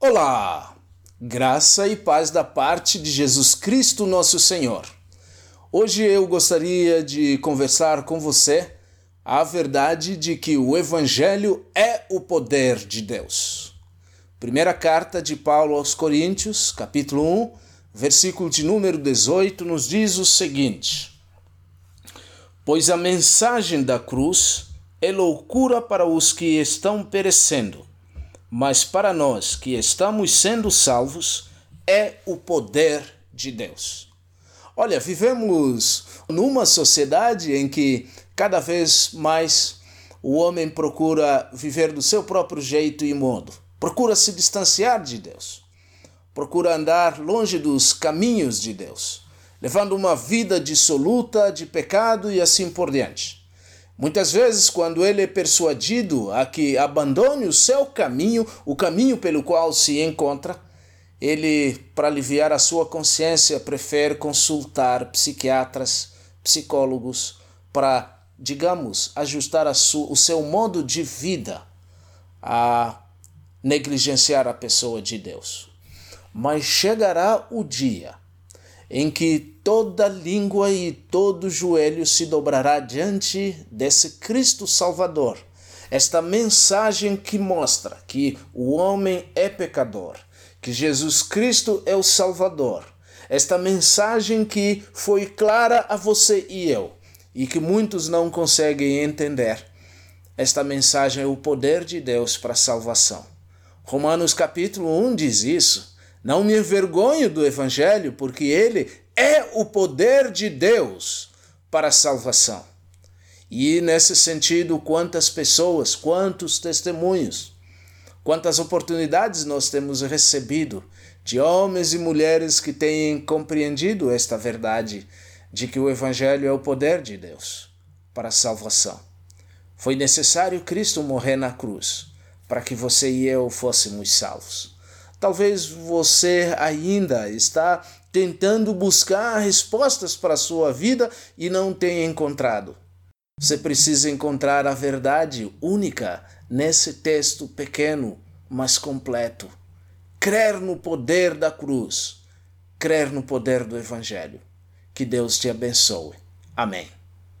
Olá! Graça e paz da parte de Jesus Cristo, nosso Senhor. Hoje eu gostaria de conversar com você a verdade de que o Evangelho é o poder de Deus. Primeira carta de Paulo aos Coríntios, capítulo 1, versículo de número 18, nos diz o seguinte: Pois a mensagem da cruz é loucura para os que estão perecendo mas para nós que estamos sendo salvos, é o poder de Deus. Olha, vivemos numa sociedade em que cada vez mais o homem procura viver do seu próprio jeito e modo, procura se distanciar de Deus, procura andar longe dos caminhos de Deus, levando uma vida dissoluta de pecado e assim por diante. Muitas vezes, quando ele é persuadido a que abandone o seu caminho, o caminho pelo qual se encontra, ele, para aliviar a sua consciência, prefere consultar psiquiatras, psicólogos, para, digamos, ajustar o seu modo de vida a negligenciar a pessoa de Deus. Mas chegará o dia em que toda língua e todo joelho se dobrará diante desse Cristo Salvador. Esta mensagem que mostra que o homem é pecador, que Jesus Cristo é o Salvador. Esta mensagem que foi clara a você e eu e que muitos não conseguem entender. Esta mensagem é o poder de Deus para a salvação. Romanos capítulo 1 diz isso. Não me envergonho do Evangelho, porque ele é o poder de Deus para a salvação. E nesse sentido, quantas pessoas, quantos testemunhos, quantas oportunidades nós temos recebido de homens e mulheres que têm compreendido esta verdade de que o Evangelho é o poder de Deus para a salvação. Foi necessário Cristo morrer na cruz para que você e eu fôssemos salvos. Talvez você ainda está tentando buscar respostas para a sua vida e não tenha encontrado. Você precisa encontrar a verdade única nesse texto pequeno, mas completo. Crer no poder da cruz, crer no poder do Evangelho. Que Deus te abençoe. Amém.